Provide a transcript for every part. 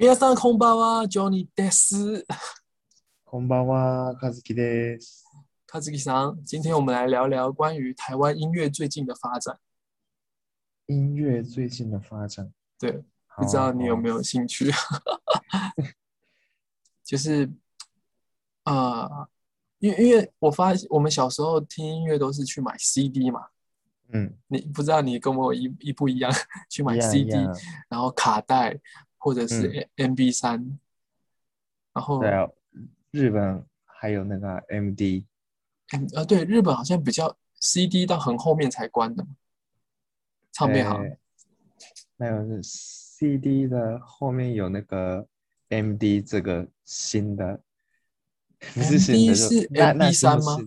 皆さんこんばんは、Johnny です。こんばんは、和樹です。卡兹基桑，今天我们来聊聊关于台湾音乐最近的发展。音乐最近的发展，对，不知道你有没有？有兴趣？就是，啊，因为因为我发现我们小时候听音乐都是去买 CD 嘛，嗯，你不知道你跟我一一不一样，去买一样 CD，一样然后卡带 或者是 MB 三、然后对啊，日本还有那个 MD，嗯呃对，日本好像比较 CD 到很后面才关的，唱片行。呃没有是 CD 的后面有那个 MD 这个新的，不是新的，是 MD 三吗？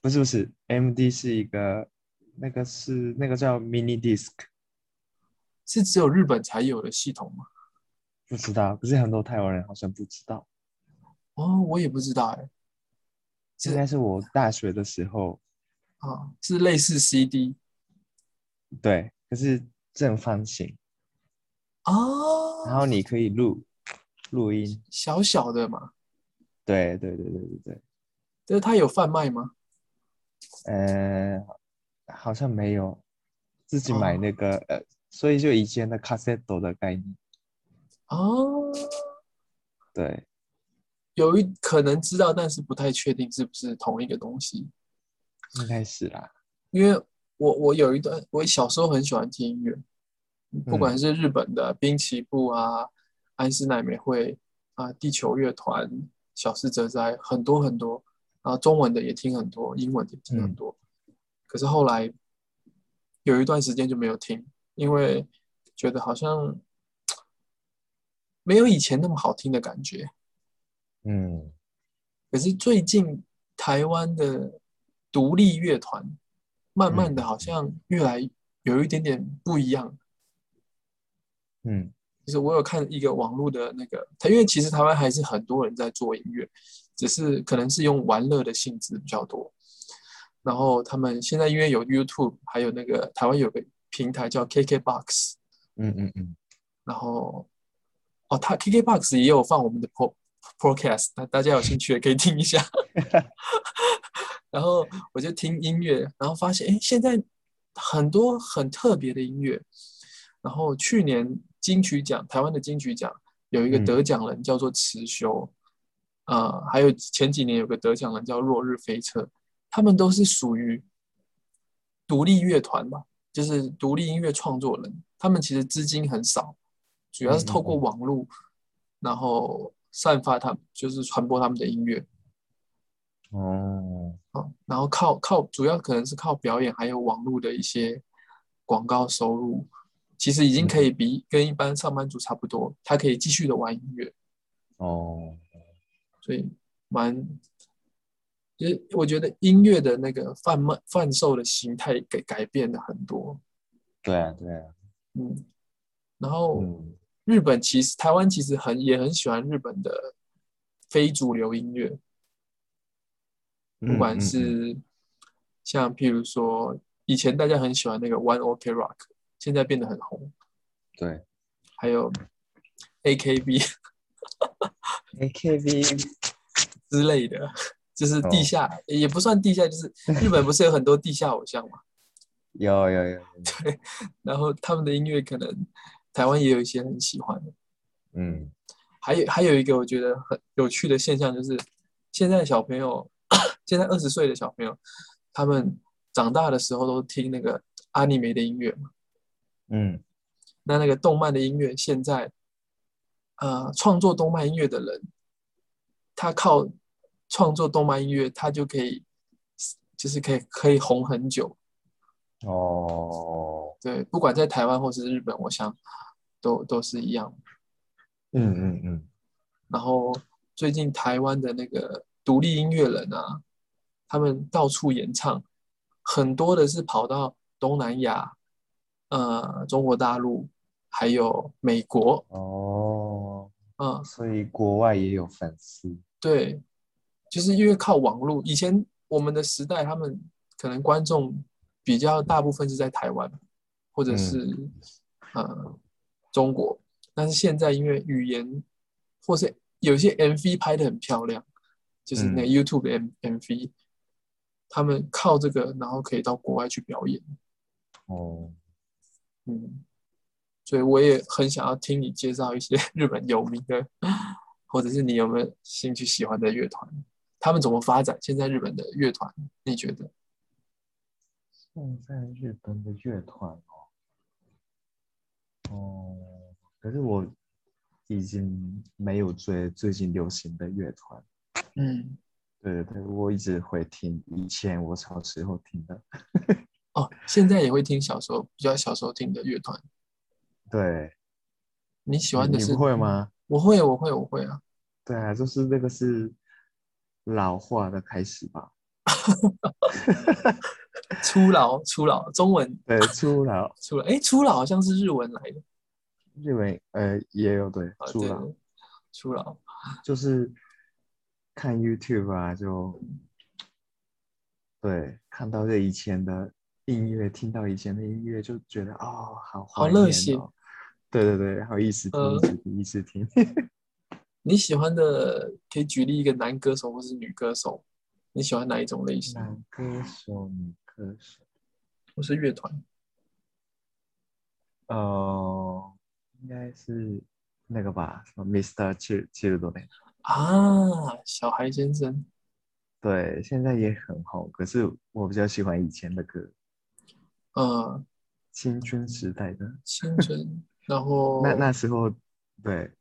不是不是，MD 是一个那个是那个叫 mini disc，是只有日本才有的系统吗？不知道，可是很多台湾人好像不知道，哦，我也不知道哎。是应该是我大学的时候，啊，是类似 CD 对，可是正方形。哦，然后你可以录录音，小小的嘛，对对对对对对，就是它有贩卖吗？呃，好像没有，自己买哦那个、呃，所以就以前的 cassette 的概念，哦，对，有一可能知道，但是不太确定是不是同一个东西。应该是啦，因为我我有一段，我小时候很喜欢听音乐，不管是日本的滨崎步啊、安室奈美惠啊、地球乐团、小室哲哉，很多很多，然后中文的也听很多，英文的也听很多。可是后来有一段时间就没有听，因为觉得好像没有以前那么好听的感觉。嗯，可是最近台湾的独立乐团，慢慢的嗯好像越来有一点点不一样。嗯就是我有看一个网络的那个，他因为其实台湾还是很多人在做音乐，只是可能是用玩乐的性质比较多。然后他们现在因为有 YouTube，还有那个台湾有个平台叫 KKBox，嗯嗯嗯，然后哦，它 KKBox 也有放我们的 Pro Podcast，那大家有兴趣也可以听一下。然后我就听音乐，然后发现哎，现在很多很特别的音乐。然后去年金曲奖，台湾的金曲奖有一个嗯得奖人叫做池修，呃，还有前几年有个得奖人叫落日飞车，他们都是属于独立乐团吧，就是独立音乐创作人。他们其实资金很少，主要是透过网络，然后散发他们，就是传播他们的音乐。哦，啊，然后靠靠主要可能是靠表演，还有网络的一些广告收入，其实已经可以比跟一般上班族差不多，他可以继续的玩音乐，哦，所以蛮，就是我觉得音乐的那个贩卖贩售的形态给改变了很多，对啊对啊，嗯，然后嗯日本其实台湾其实很也很喜欢日本的非主流音乐，不管是像譬如说，以前大家很喜欢那个 One OK Rock，现在变得很红，对。还有 AKB，AKB，之类的，就是地哦。下、也不算地下，就是日本不是有很多地下偶像嘛，有有有，对然后他们的音乐可能台湾也有一些很喜欢的，嗯还有还有一个我觉得很有趣的现象就是，现在小朋友，现在二十岁的小朋友，他们长大的时候都听那个阿尼梅的音乐嘛。嗯那那个动漫的音乐，现在呃创作动漫音乐的人，他靠创作动漫音乐，他就可以就是可以可以红很久。哦，对，不管在台湾或是日本，我想都都是一样。嗯嗯嗯，然后最近台湾的那个独立音乐人啊，他们到处演唱，很多的是跑到东南亚、呃中国大陆，还有美国，哦，嗯，所以国外也有粉丝，对，就是因为靠网络，以前我们的时代，他们可能观众比较大部分是在台湾，或者是、呃中国，但是现在因为语言或是有些 MV 拍的很漂亮，就是那 YouTube 的 M MV，他们靠这个然后可以到国外去表演。哦，嗯，所以我也很想要听你介绍一些 日本有名的，或者是你有没有兴趣喜欢的乐团，他们怎么发展？现在日本的乐团，你觉得？现在日本的乐团哦，哦，可是我已经没有追最近流行的乐团。嗯，对对对，我一直会听以前我小时候听的。哦，现在也会听小时候比较小时候听的乐团。对，你喜欢的是？你会吗？我会，我会，我会啊。对啊，就是那个是老化的开始吧？初老，初老，中文。对，初老，初老，哎，初老好像是日文来的。日文呃也有对，啊，初老。初老，就是看 YouTube 啊，就对看到这以前的音乐，听到以前的音乐，就觉得哦，好好热血。哦。对对对，好意思听，呃。一直听，一直听。你喜欢的可以举例一个男歌手或是女歌手，你喜欢哪一种类型？男歌手、女歌手，我是乐团？呃，应该是那个吧，什么 Mr. Chill Children。啊，小孩先生，对，现在也很红，可是我比较喜欢以前的歌，呃，青春时代的。青春，然后那那时候，对，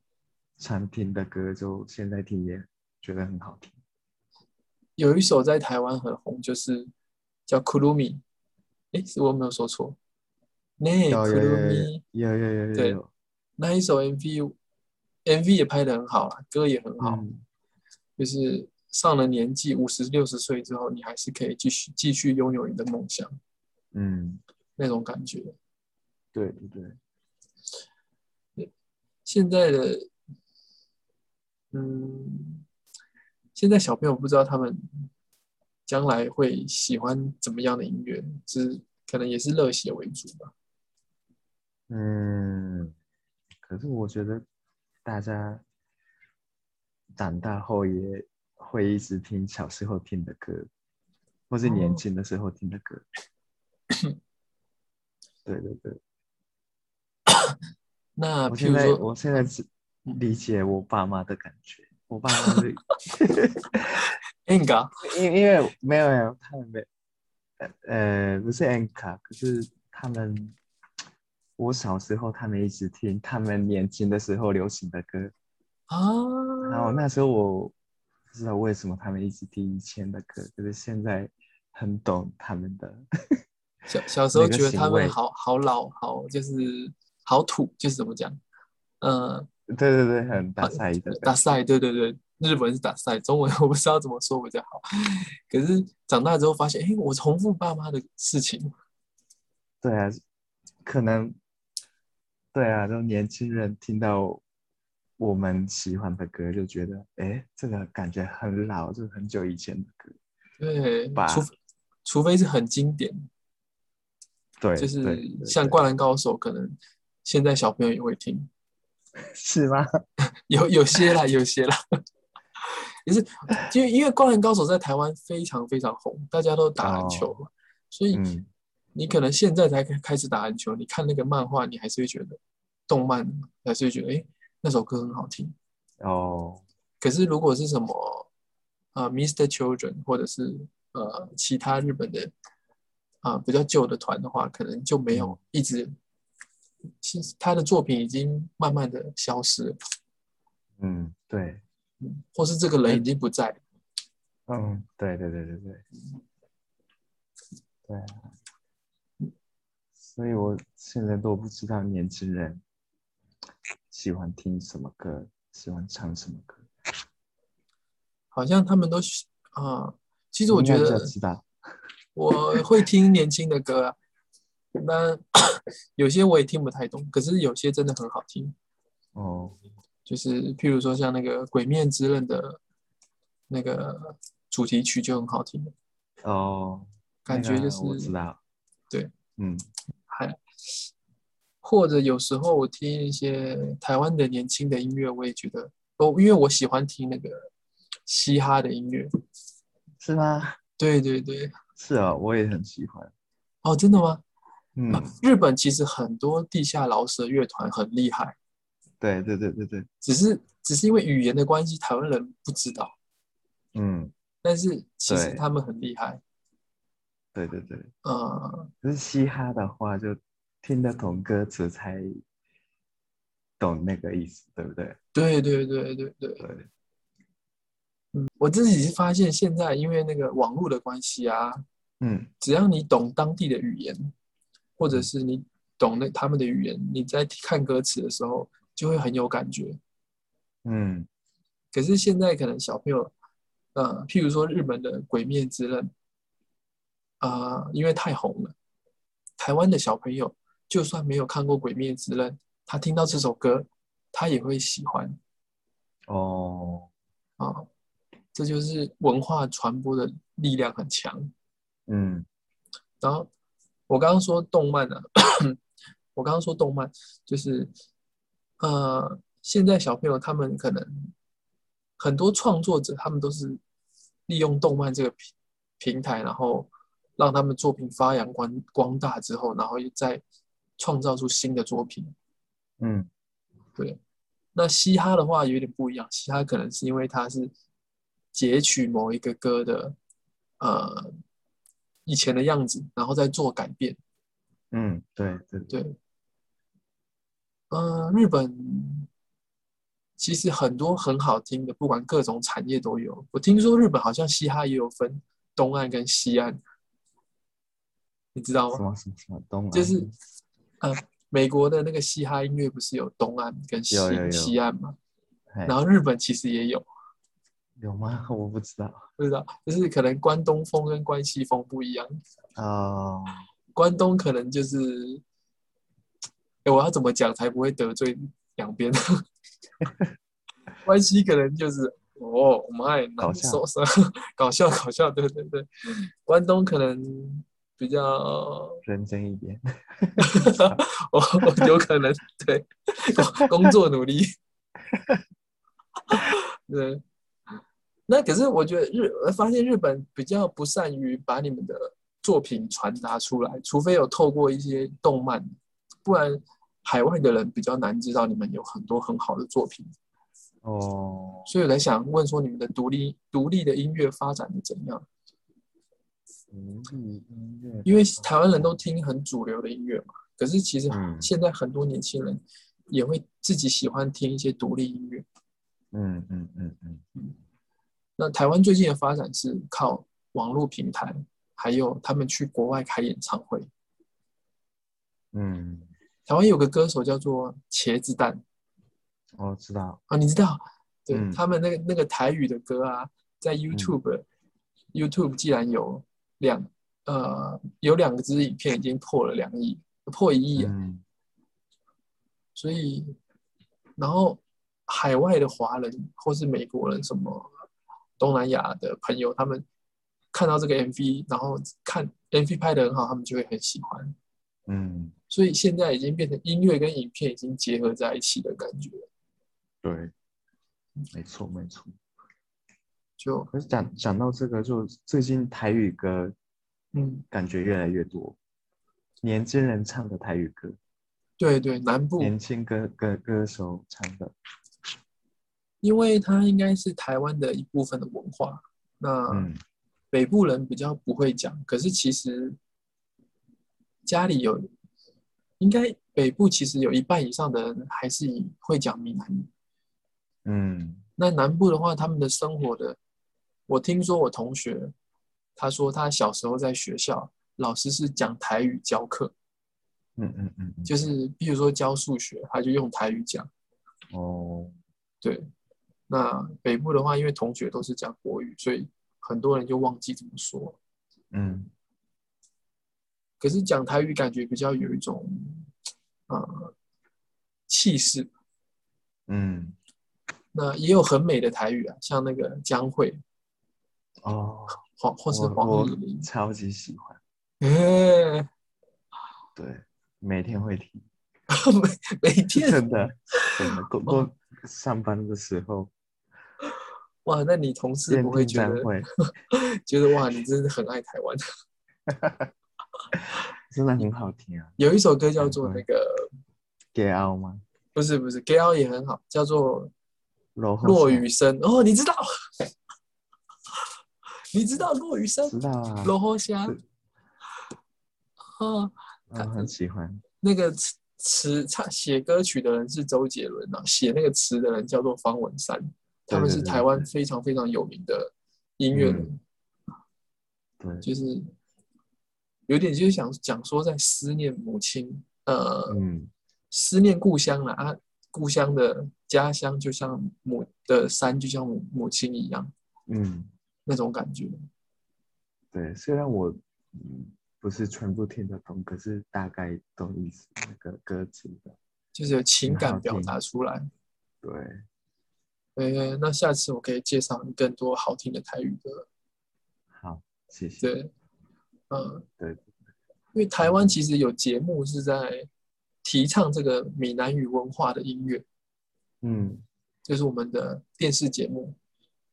常听的歌，就现在听也觉得很好听。有一首在台湾很红，就是叫《Kurumi》，哎，是我有没有说错？那 Kurumi 有有有有对，那一首 MV，MV 也拍的很好啦，歌也很好，嗯，就是上了年纪五十六十岁之后，你还是可以继续继续拥有你的梦想。嗯，那种感觉。对对对，现在的，嗯，现在小朋友不知道他们将来会喜欢怎么样的音乐，是可能也是热血为主吧。嗯，可是我觉得大家长大后也会一直听小时候听的歌，或是年哦轻的时候听的歌。对 对对，那我现在我现在只嗯理解我爸妈的感觉，我爸妈是 Enga 因因为没有没有他们没呃呃不是 N 卡，可是他们我小时候他们一直听他们年轻的时候流行的歌啊，然后啊，那时候我不知道为什么他们一直听以前的歌，可是现在很懂他们的，小小时候觉得他们好好老，好就是好土，就是怎么讲？嗯，对对对，很大赛的感觉，打赛，对对对，日文是打赛，中文 我不知道怎么说比较好。可是长大之后发现，哎，我重复爸妈的事情，对啊，可能对啊，就年轻人听到我们喜欢的歌，就觉得哎，这个感觉很老，就是很久以前的歌。对，吧除非除非是很经典，对，就是像《灌篮高手》，可能现在小朋友也会听，是吗？有有些啦，有些啦。也是，因为因为《灌篮高手》在台湾非常非常红，大家都打篮球嘛，所以嗯，你可能现在才开开始打篮球，你看那个漫画，你还是会觉得动漫还是会觉得，哎，那首歌很好听。哦，可是如果是什么呃 Mr. Children 或者是呃其他日本的啊、比较旧的团的话，可能就没有一直，其实他的作品已经慢慢的消失了，嗯，对，嗯，或是这个人已经不在了。嗯，对对对对对，对啊，所以我现在都不知道年轻人喜欢听什么歌，喜欢唱什么歌。好像他们都喜啊、其实我觉得，我会听年轻的歌啊，那 有些我也听不太懂，可是有些真的很好听。哦，就是譬如说像那个《鬼面之刃》的那个主题曲就很好听，哦，感觉就是我知道，对，嗯，还或者有时候我听一些台湾的年轻的音乐，我也觉得哦，因为我喜欢听那个嘻哈的音乐，是吗？对对对，是啊，我也很喜欢。哦，真的吗？嗯，日本其实很多地下饶舌乐团很厉害，对对对对对，只是只是因为语言的关系，台湾人不知道。嗯，但是其实他们很厉害。对对对。呃，可是嘻哈的话，就听得懂歌词才懂那个意思，对不对？对对对对对，对，嗯，我自己是发现现在因为那个网络的关系啊，嗯只要你懂当地的语言，或者嗯是你懂那他们的语言，你在看歌词的时候就会很有感觉。嗯可是现在可能小朋友，呃，譬如说日本的《鬼灭之刃》，啊、因为太红了，台湾的小朋友就算没有看过《鬼灭之刃》，他听到这首歌，他也会喜欢哦，啊、这就是文化传播的力量很强。嗯然后我刚刚说动漫啊，我刚刚说动漫就是，呃，现在小朋友他们可能很多创作者，他们都是利用动漫这个平平台，然后让他们作品发扬光光大之后，然后又再创造出新的作品。嗯对，那嘻哈的话有点不一样，嘻哈可能是因为它是截取某一个歌的呃以前的样子，然后再做改变。嗯，对对对，对，呃，日本其实很多很好听的，不管各种产业都有。我听说日本好像嘻哈也有分东岸跟西岸，你知道吗？什么什么什么东岸，就是呃，美国的那个嘻哈音乐不是有东岸跟西西岸吗？然后日本其实也有，有吗？我不知道。不知道，就是可能关东风跟关西风不一样。哦，关东可能就是，哎，我要怎么讲才不会得罪两边？关西可能就是哦，我们爱搞笑难受伤，搞笑搞笑，对对对。关东可能比较，认真一点。我我有可能对工工作努力，对。那可是我觉得日发现日本比较不善于把你们的作品传达出来，除非有透过一些动漫，不然海外的人比较难知道你们有很多很好的作品。哦，所以我在想问说，你们的独立独立的音乐发展的怎样？独立音乐，因为台湾人都听很主流的音乐嘛，可是其实嗯现在很多年轻人也会自己喜欢听一些独立音乐。嗯嗯嗯嗯嗯，那台湾最近的发展是靠网络平台，还有他们去国外开演唱会。嗯，台湾有个歌手叫做茄子蛋哦知道。啊，你知道？对、嗯他们那个那个台语的歌啊，在 YouTube、YouTube 既然有两呃有两个支影片已经破了两亿，破一亿啊，嗯所以然后海外的华人或是美国人什么东南亚的朋友，他们看到这个 MV，然后看 MV 拍的很好，他们就会很喜欢。嗯，所以现在已经变成音乐跟影片已经结合在一起的感觉，对，没错没错。就可是讲讲到这个，就最近台语歌嗯，感觉越来越多，年轻人唱的台语歌，对对，南部，年轻歌歌歌手唱的，因为它应该是台湾的一部分的文化，那嗯。北部人比较不会讲，可是其实家里有，应该北部其实有一半以上的人还是以会讲闽南语。嗯那南部的话，他们的生活的，我听说我同学他说他小时候在学校，老师是讲台语教课，嗯嗯嗯嗯，就是比如说教数学，他就用台语讲。哦，对，那北部的话，因为同学都是讲国语，所以很多人就忘记怎么说。嗯可是讲台语感觉比较有一种呃气势。嗯，那也有很美的台语啊，像那个江蕙哦，黄或是我黄我以玲，超级喜欢，哎，对，每天会听，每每天真 的真的，过过上班的时候，哇，那你同事练不会觉得 觉得哇，你真的很爱台湾？真的很好听啊。有一首歌叫做那个，Get out 吗？不是不是 g a l 也很好，叫做落落雨声。哦，你知道？你知道落雨声？知道啊，落后虾是。啊，我很喜欢。那个词词唱写歌曲的人是周杰伦啊，写那个词的人叫做方文山，他们是台湾非常非常有名的音乐人，对，就是有点就是想讲说在思念母亲，呃，嗯，思念故乡了啊，故乡的家乡就像母的山，就像母母亲一样嗯，那种感觉。对。虽然我嗯不是全部听得懂，可是大概懂意思那个歌词的。就是有情感表听达出来。对，呃，那下次我可以介绍你更多好听的台语歌。好，谢谢。对，嗯，对，因为台湾其实有节目是在提倡这个闽南语文化的音乐，嗯。就是我们的电视节目，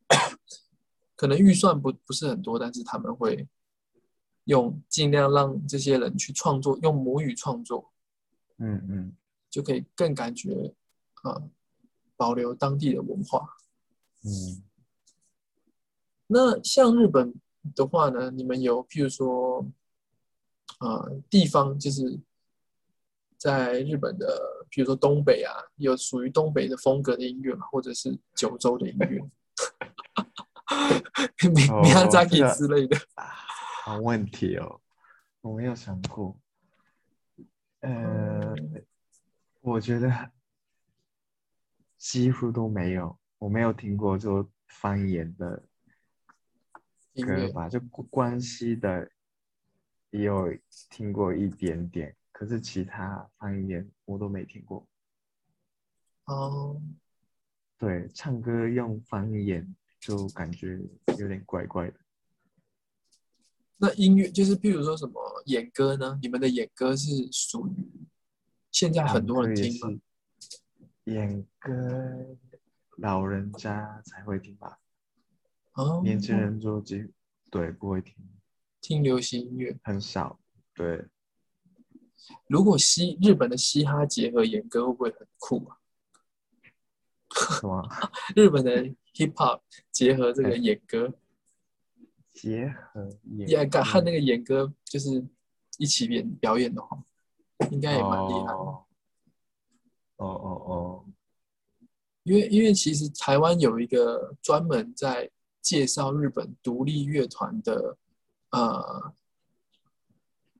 可能预算不不是很多，但是他们会用尽量让这些人去创作，用母语创作，嗯嗯。就可以更感觉啊、呃保留当地的文化。嗯。那像日本的话呢，你们有譬如说，呃，地方就是在日本的，比如说东北啊，有属于东北的风格的音乐嘛，或者是九州的音乐，米哦米亚扎基这个之类的。啊，好问题哦，我没有想过。呃，我觉得几乎都没有，我没有听过就方言的歌吧，就关关西的也有听过一点点，可是其他方言我都没听过。哦，对，唱歌用方言就感觉有点怪怪的。那音乐就是譬如说什么演歌呢？你们的演歌是属于现在很多人也听吗？是演歌老人家才会听吧，哦，年轻人就几对不会听，听流行音乐。很少。对，如果嘻日本的嘻哈结合演歌，会不会很酷啊？什么？日本的 hip hop 结合这个哎演歌，结合演也和和那个个演歌就是一起演表演的话，应该也蛮厉害哦哦哦，因为因为其实台湾有一个专门在介绍日本独立乐团的呃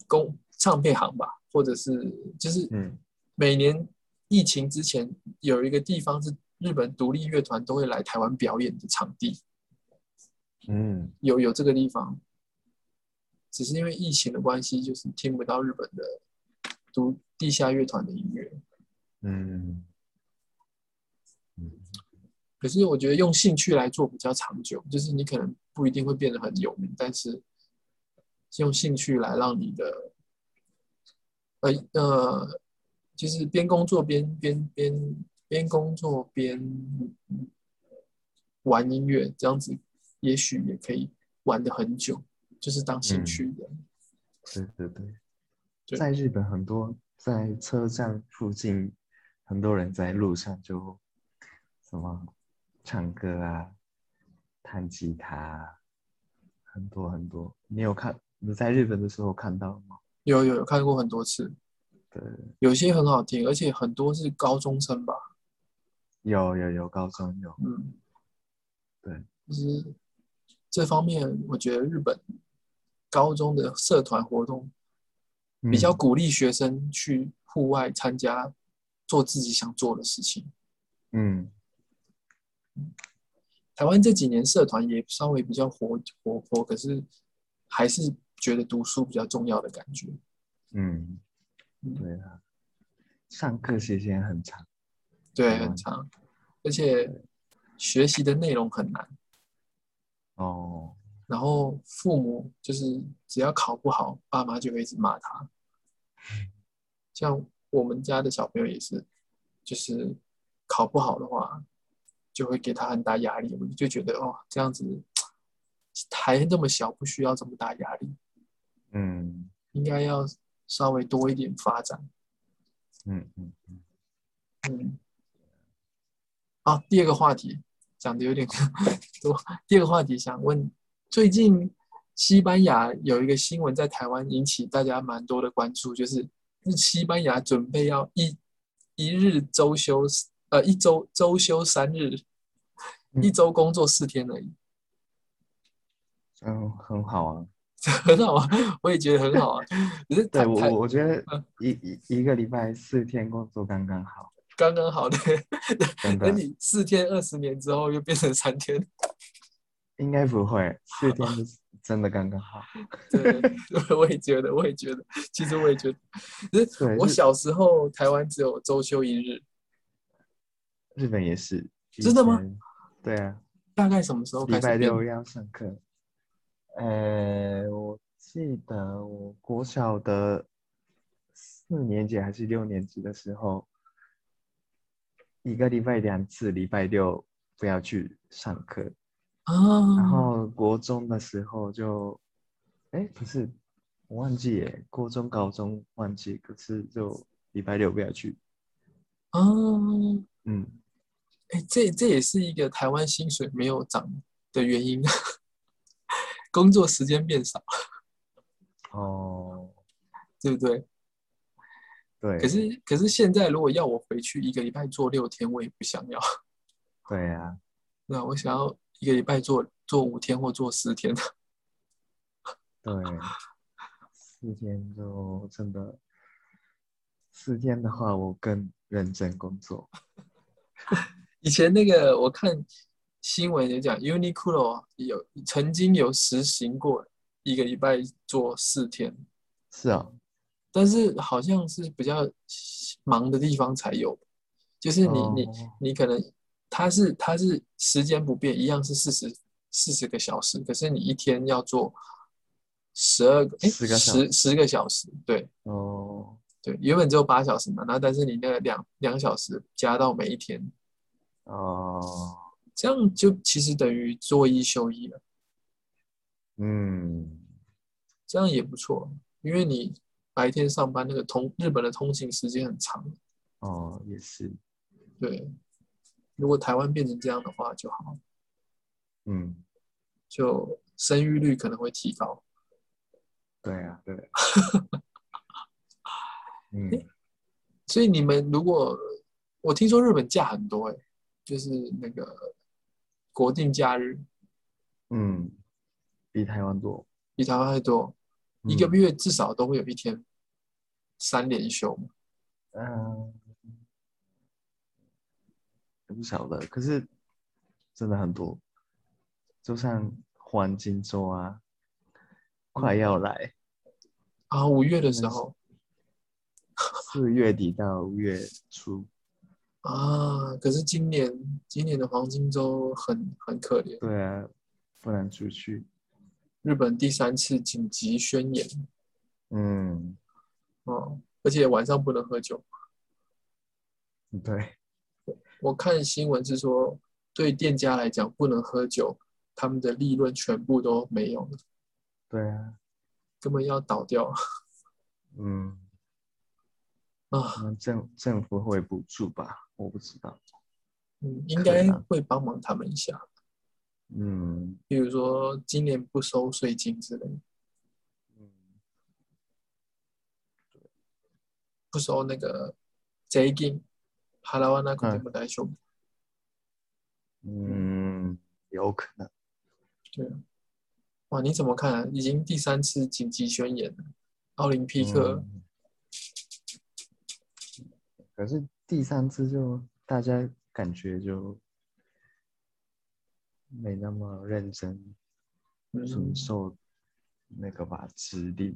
公唱片行吧，或者是就是嗯。每年疫情之前有一个地方是日本独立乐团都会来台湾表演的场地，嗯。有有这个地方，只是因为疫情的关系，就是听不到日本的独地下乐团的音乐。嗯。嗯可是我觉得用兴趣来做比较长久，就是你可能不一定会变得很有名，但是用兴趣来让你的，呃呃，就是边工作边边边边工作边玩音乐，这样子也许也可以玩的很久，就是当兴趣的。对对对，对在日本很多在车站附近，很多人在路上就什么唱歌啊、弹吉他啊，很多很多。你有看你在日本的时候看到吗？有有有看过很多次，对，有些很好听，而且很多是高中生吧，有有有高中有，嗯，对，就是这方面，我觉得日本高中的社团活动比较嗯。鼓励学生去户外参加，做自己想做的事情。嗯台湾这几年社团也稍微比较活活泼，可是还是觉得读书比较重要的感觉。嗯，嗯对啊，上课时间很长，对，嗯很长，而且学习的内容很难。哦，然后父母就是只要考不好，爸妈就会一直骂他。像我们家的小朋友也是，就是考不好的话，就会给他很大压力。我就觉得哦，这样子还那么小，不需要这么大压力。嗯应该要稍微多一点发展。嗯嗯嗯，嗯，好，第二个话题讲的有点 多。第二个话题想问，最近西班牙有一个新闻在台湾引起大家蛮多的关注，就是西班牙准备要一一日周休，呃，一周周休三日，一周工作四天而已。嗯，很好啊。很好啊，我也觉得很好啊。可是对我我我觉得嗯一一一个礼拜四天工作刚刚好，刚刚好的，等你四天二十年之后又变成三天，应该不会，四天是真的刚刚好。对，我也觉得，我也觉得，其实我也觉得，可是我小时候台湾只有周休一日，日本也是。真的吗前？对啊，大概什么时候礼开始变？拜六要上课。呃，我记得我国小的四年级还是六年级的时候，一个礼拜两次，礼拜六不要去上课。然啊？后国中的时候就，哎，不是，我忘记耶，国中、高中忘记，可是就礼拜六不要去。啊，嗯，哎，这这也是一个台湾薪水没有涨的原因，工作时间变少，哦，对不对？对，可是可是现在如果要我回去一个礼拜做六天，我也不想要。对啊，那我想要一个礼拜做做五天或做十天。对，四天就真的，四天的话，我更认真工作。以前那个我看新闻有讲，Uniqlo 有曾经有实行过一个礼拜做四天，是啊，但是好像是比较忙的地方才有，就是你你哦你可能它是它是时间不变，一样是四十四十个小时，可是你一天要做十二个哎10个小十十个小时，对。哦，对，原本只有八小时嘛，然后但是你那个两两小时加到每一天，哦，这样就其实等于做一休一了，嗯，这样也不错，因为你白天上班那个通日本的通勤时间很长，哦，也是，对，如果台湾变成这样的话就好，嗯，就生育率可能会提高。对啊，对啊，嗯，所以你们如果我听说日本假很多哎、就是那个国定假日嗯，比台湾多，比台湾还多，一个嗯月至少都会有一天三连休嘛。嗯，不晓得，可是真的很多，就像黄金周啊，快要来，啊，五月的时候。四月底到五月初，啊，可是今年今年的黄金周很很可怜，对啊，不能出去，日本第三次紧急宣言嗯，哦，而且晚上不能喝酒。对，我看新闻是说，对店家来讲不能喝酒，他们的利润全部都没有了，对啊，根本要倒掉嗯，啊！那政政府会补助吧？我不知道，嗯，应该可能会帮忙他们一下，嗯比如说今年不收税金之类的，嗯，不收那个税金，払わなくても大丈夫。嗯，有可能，对啊，哇，你怎么看啊？已经第三次紧急宣言了，奥林匹克，嗯可是 第三次就大家感觉就没那么认真遵嗯守那个吧指令，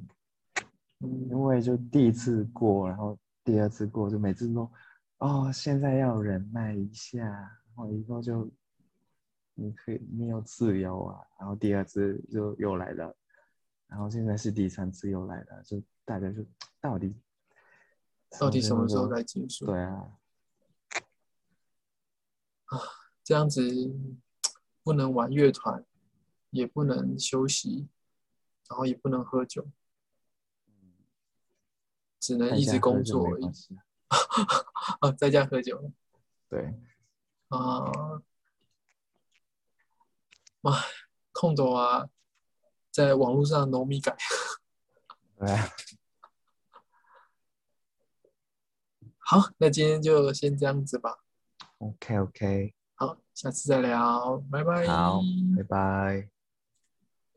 嗯。因为就第一次过，然后第二次过，就每次都哦，现在要忍耐一下，然后以后就你可以你有自由啊，然后第二次就又来了，然后现在是第三次又来了，就大家就到底到底什么时候才结束？对啊，啊，这样子不能玩乐团，也不能休息，然后也不能喝酒，只能一直工作而已。啊，在家喝酒。对。啊，妈，空头啊，在网络上农米改。对。好，那今天就先这样子吧。OK OK。好，下次再聊，拜拜。好，拜拜。